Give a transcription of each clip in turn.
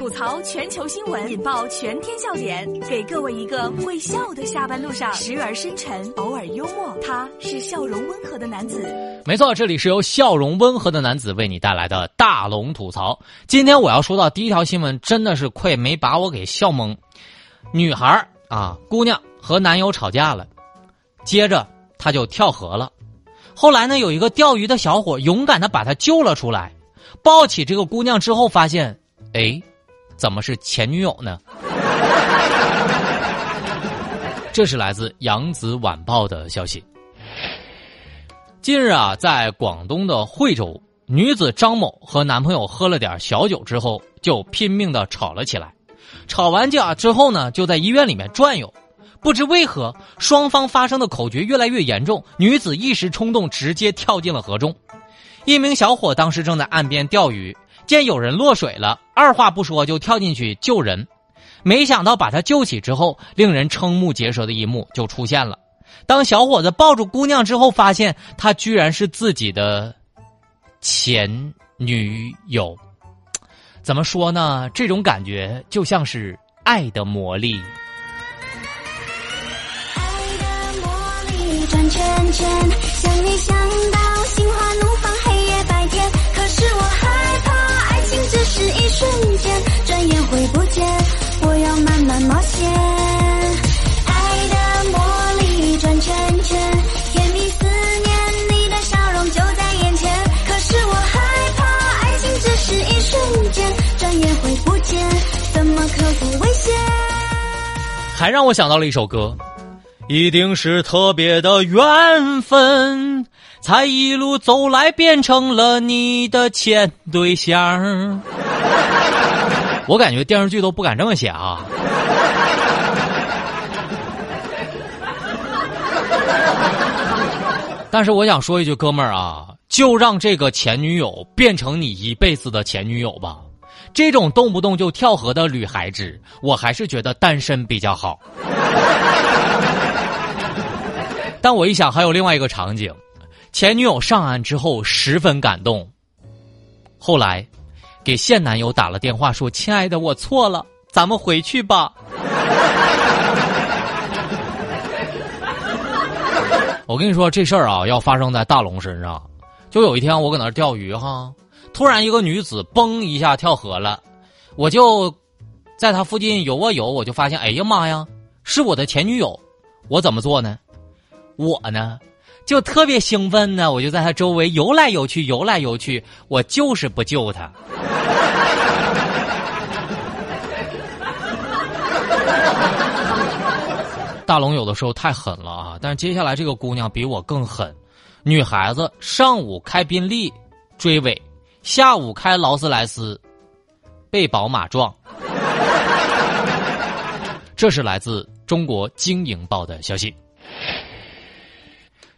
吐槽全球新闻，引爆全天笑点，给各位一个会笑的下班路上，时而深沉，偶尔幽默。他是笑容温和的男子。没错，这里是由笑容温和的男子为你带来的大龙吐槽。今天我要说到第一条新闻，真的是快没把我给笑懵。女孩啊，姑娘和男友吵架了，接着她就跳河了。后来呢，有一个钓鱼的小伙勇敢的把她救了出来，抱起这个姑娘之后，发现，哎，怎么是前女友呢？这是来自《扬子晚报》的消息。近日啊，在广东的惠州，女子张某和男朋友喝了点小酒之后，就拼命的吵了起来。吵完架之后呢，就在医院里面转悠。不知为何，双方发生的口角越来越严重，女子一时冲动，直接跳进了河中。一名小伙当时正在岸边钓鱼，见有人落水了，二话不说就跳进去救人。没想到把他救起之后，令人瞠目结舌的一幕就出现了。当小伙子抱住姑娘之后，发现她居然是自己的前女友。怎么说呢？这种感觉就像是爱的魔力。爱的魔力转圈圈，想你想到瞬间，转眼会不见。我要慢慢冒险。爱的魔力转圈圈，甜蜜思念，你的笑容就在眼前。可是我害怕，爱情只是一瞬间，转眼会不见，怎么克服危险？还让我想到了一首歌，一定是特别的缘分，才一路走来变成了你的前对象。我感觉电视剧都不敢这么写啊。但是我想说一句，哥们儿啊，就让这个前女友变成你一辈子的前女友吧。这种动不动就跳河的女孩子，我还是觉得单身比较好。但我一想，还有另外一个场景：前女友上岸之后十分感动，后来给现男友打了电话说：“亲爱的，我错了，咱们回去吧。”我跟你说，这事儿啊，要发生在大龙身上。就有一天，我搁那钓鱼哈。突然，一个女子嘣一下跳河了，我就在她附近游啊游，我就发现，哎呀妈呀，是我的前女友！我怎么做呢？我呢，就特别兴奋呢，我就在他周围游来游去，游来游去，我就是不救他。大龙有的时候太狠了啊！但是接下来这个姑娘比我更狠，女孩子上午开宾利追尾。下午开劳斯莱斯，被宝马撞。这是来自中国经营报的消息。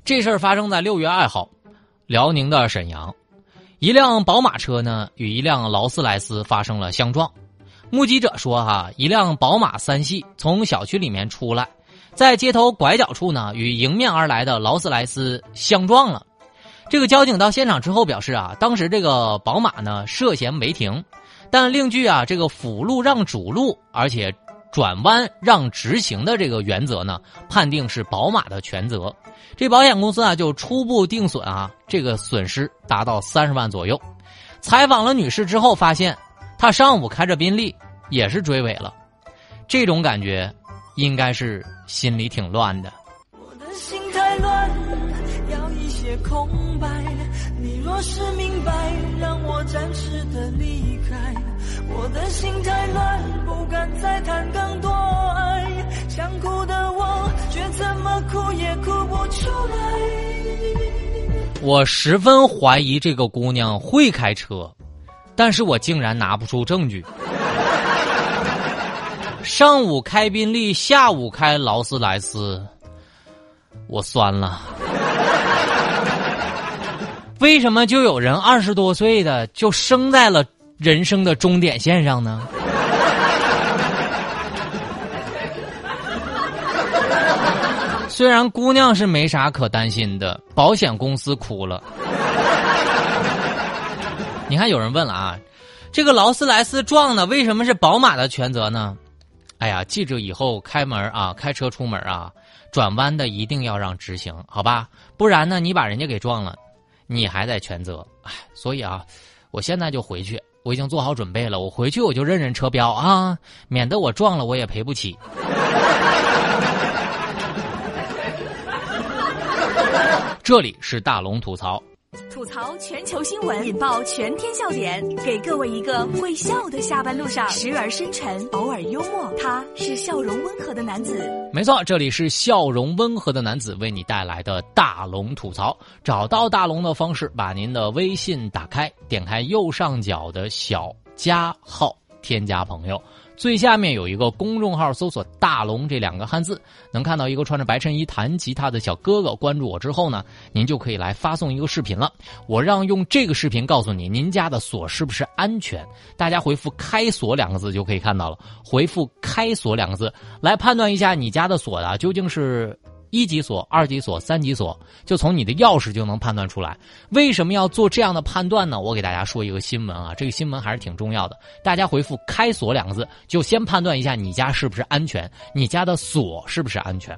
这事儿发生在六月二号，辽宁的沈阳，一辆宝马车呢与一辆劳斯莱斯发生了相撞。目击者说：“哈，一辆宝马三系从小区里面出来，在街头拐角处呢与迎面而来的劳斯莱斯相撞了。”这个交警到现场之后表示啊，当时这个宝马呢涉嫌违停，但另据啊这个辅路让主路，而且转弯让直行的这个原则呢，判定是宝马的全责。这保险公司啊就初步定损啊，这个损失达到三十万左右。采访了女士之后，发现她上午开着宾利也是追尾了，这种感觉应该是心里挺乱的。我的心太乱，要一些空白。你若是明白，让我暂时的离开。我的心太乱，不敢再谈更多爱。想哭的我，却怎么哭也哭不出来。我十分怀疑这个姑娘会开车，但是我竟然拿不出证据。上午开宾利，下午开劳斯莱斯，我酸了。为什么就有人二十多岁的就生在了人生的终点线上呢？虽然姑娘是没啥可担心的，保险公司哭了。你看，有人问了啊，这个劳斯莱斯撞的为什么是宝马的全责呢？哎呀，记住以后开门啊，开车出门啊，转弯的一定要让直行，好吧？不然呢，你把人家给撞了，你还得全责。哎，所以啊，我现在就回去，我已经做好准备了，我回去我就认认车标啊，免得我撞了我也赔不起。这里是大龙吐槽。吐槽全球新闻，引爆全天笑点，给各位一个会笑的下班路上，时而深沉，偶尔幽默。他是笑容温和的男子。没错，这里是笑容温和的男子为你带来的大龙吐槽。找到大龙的方式，把您的微信打开，点开右上角的小加号，添加朋友。最下面有一个公众号，搜索“大龙”这两个汉字，能看到一个穿着白衬衣弹吉他的小哥哥。关注我之后呢，您就可以来发送一个视频了。我让用这个视频告诉你，您家的锁是不是安全？大家回复“开锁”两个字就可以看到了。回复“开锁”两个字来判断一下你家的锁啊，究竟是。一级锁、二级锁、三级锁，就从你的钥匙就能判断出来。为什么要做这样的判断呢？我给大家说一个新闻啊，这个新闻还是挺重要的。大家回复“开锁”两个字，就先判断一下你家是不是安全，你家的锁是不是安全。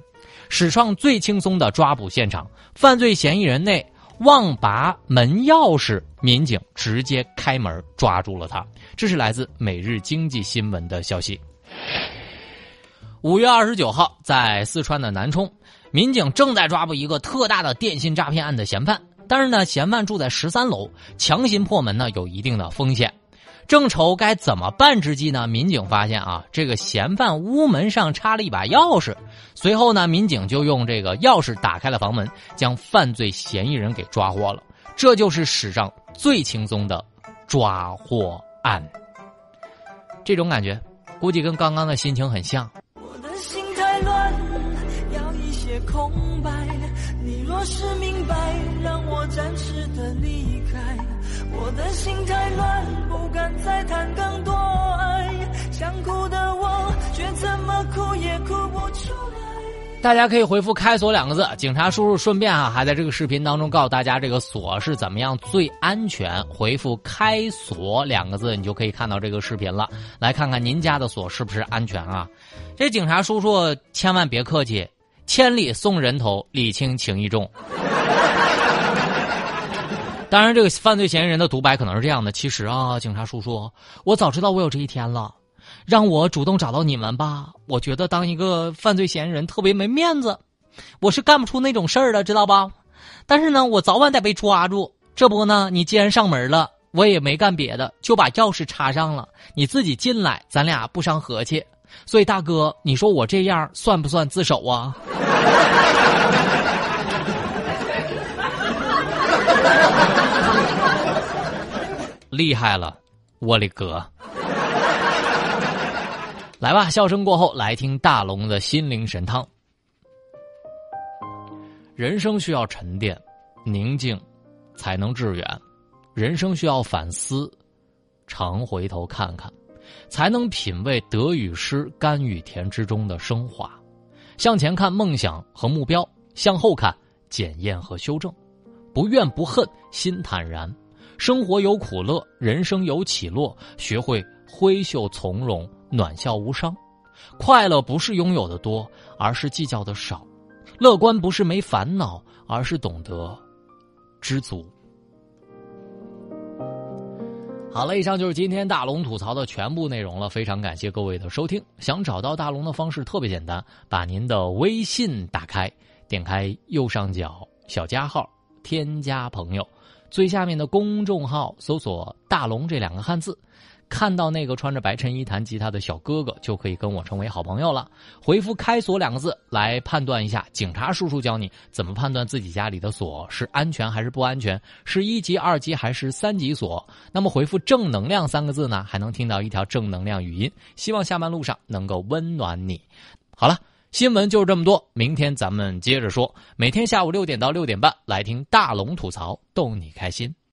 史上最轻松的抓捕现场，犯罪嫌疑人内忘拔门钥匙，民警直接开门抓住了他。这是来自《每日经济新闻》的消息。五月二十九号，在四川的南充。民警正在抓捕一个特大的电信诈骗案的嫌犯，但是呢，嫌犯住在十三楼，强行破门呢有一定的风险。正愁该怎么办之际呢，民警发现啊，这个嫌犯屋门上插了一把钥匙。随后呢，民警就用这个钥匙打开了房门，将犯罪嫌疑人给抓获了。这就是史上最轻松的抓获案。这种感觉，估计跟刚刚的心情很像。空白，你若是明白，让我暂时的离开。我的心太乱，不敢再谈更多爱。想哭的我，却怎么哭也哭不出来。大家可以回复“开锁”两个字，警察叔叔顺便啊，还在这个视频当中告诉大家这个锁是怎么样最安全。回复“开锁”两个字，你就可以看到这个视频了。来看看您家的锁是不是安全啊？这警察叔叔千万别客气。千里送人头，礼轻情意重。当然，这个犯罪嫌疑人的独白可能是这样的：其实啊，警察叔叔，我早知道我有这一天了，让我主动找到你们吧。我觉得当一个犯罪嫌疑人特别没面子，我是干不出那种事儿的，知道吧？但是呢，我早晚得被抓住。这不呢，你既然上门了，我也没干别的，就把钥匙插上了。你自己进来，咱俩不伤和气。所以，大哥，你说我这样算不算自首啊？厉害了，我的哥！来吧，笑声过后，来听大龙的心灵神汤。人生需要沉淀、宁静，才能致远；人生需要反思，常回头看看。才能品味得与失、甘与甜之中的升华。向前看，梦想和目标；向后看，检验和修正。不怨不恨，心坦然。生活有苦乐，人生有起落。学会挥袖从容，暖笑无伤。快乐不是拥有的多，而是计较的少。乐观不是没烦恼，而是懂得知足。好了，以上就是今天大龙吐槽的全部内容了。非常感谢各位的收听。想找到大龙的方式特别简单，把您的微信打开，点开右上角小加号，添加朋友，最下面的公众号搜索“大龙”这两个汉字。看到那个穿着白衬衣弹吉他的小哥哥，就可以跟我成为好朋友了。回复“开锁”两个字来判断一下，警察叔叔教你怎么判断自己家里的锁是安全还是不安全，是一级、二级还是三级锁。那么回复“正能量”三个字呢，还能听到一条正能量语音。希望下班路上能够温暖你。好了，新闻就是这么多，明天咱们接着说。每天下午六点到六点半来听大龙吐槽，逗你开心。